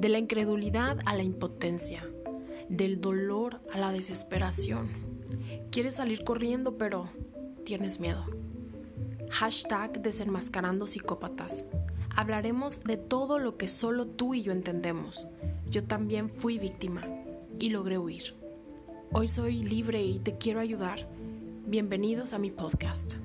de la incredulidad a la impotencia, del dolor a la desesperación. Quieres salir corriendo, pero tienes miedo. Hashtag desenmascarando psicópatas. Hablaremos de todo lo que solo tú y yo entendemos. Yo también fui víctima y logré huir. Hoy soy libre y te quiero ayudar. Bienvenidos a mi podcast.